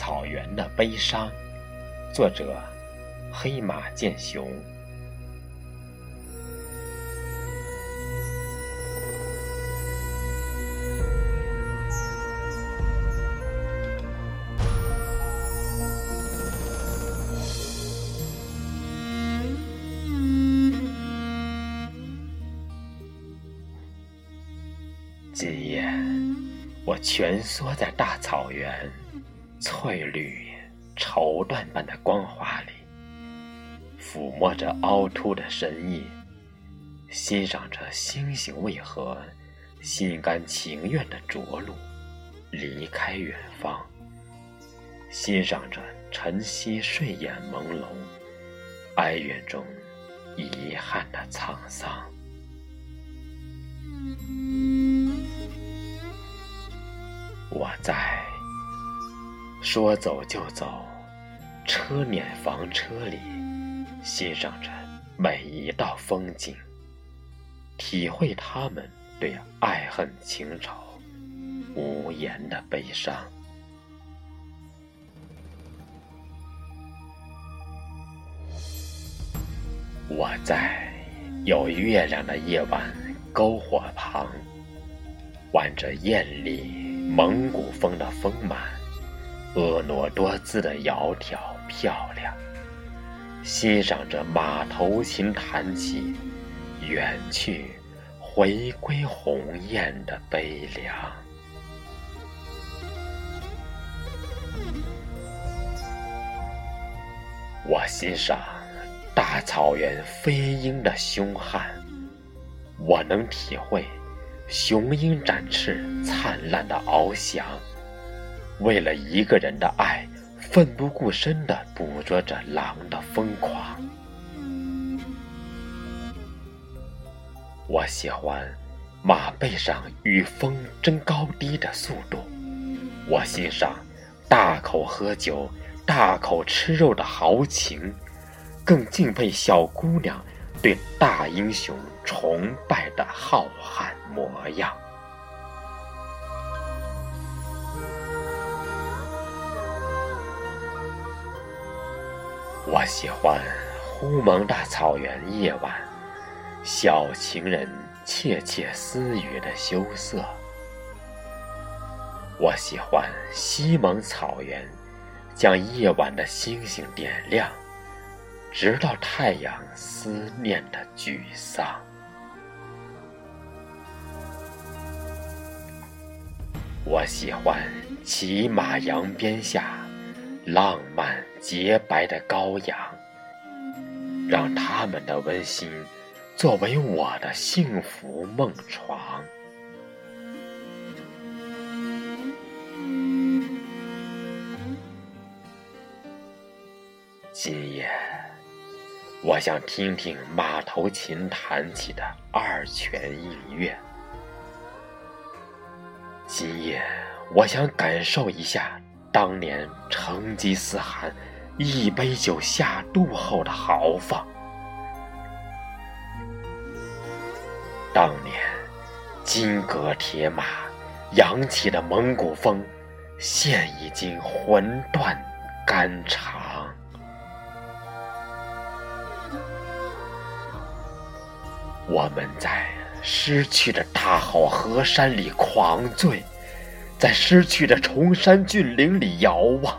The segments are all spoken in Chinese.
草原的悲伤，作者：黑马剑雄。今夜，我蜷缩在大草原翠绿、绸缎般的光华里，抚摸着凹凸的深夜，欣赏着星星为何心甘情愿的着陆，离开远方，欣赏着晨曦睡眼朦胧，哀怨中遗憾的沧桑。我在说走就走车辇房车里，欣赏着每一道风景，体会他们对爱恨情仇无言的悲伤。我在有月亮的夜晚篝火旁，挽着艳丽。蒙古风的丰满，婀娜多姿的窈窕漂亮，欣赏着马头琴弹起，远去，回归鸿雁的悲凉。我欣赏大草原飞鹰的凶悍，我能体会。雄鹰展翅，灿烂的翱翔，为了一个人的爱，奋不顾身地捕捉着狼的疯狂。我喜欢马背上与风争高低的速度，我欣赏大口喝酒、大口吃肉的豪情，更敬佩小姑娘。对大英雄崇拜的浩瀚模样，我喜欢呼蒙大草原夜晚，小情人窃窃私语的羞涩。我喜欢西蒙草原，将夜晚的星星点亮。直到太阳思念的沮丧，我喜欢骑马扬鞭下浪漫洁白的羔羊，让他们的温馨作为我的幸福梦床。今夜。我想听听马头琴弹起的二泉映月。今夜，我想感受一下当年成吉思汗一杯酒下肚后的豪放。当年金戈铁马扬起的蒙古风，现已经魂断肝肠。我们在失去的大好河山里狂醉，在失去的崇山峻岭里遥望。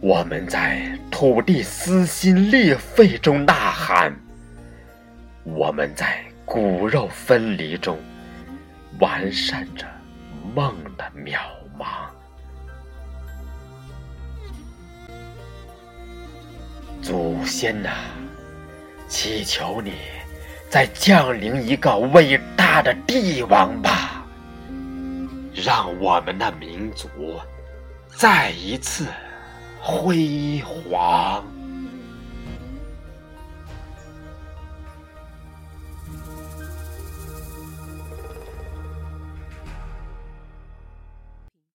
我们在土地撕心裂肺中呐喊，我们在骨肉分离中完善着梦的渺茫。祖先呐，祈求你！再降临一个伟大的帝王吧，让我们的民族再一次辉煌。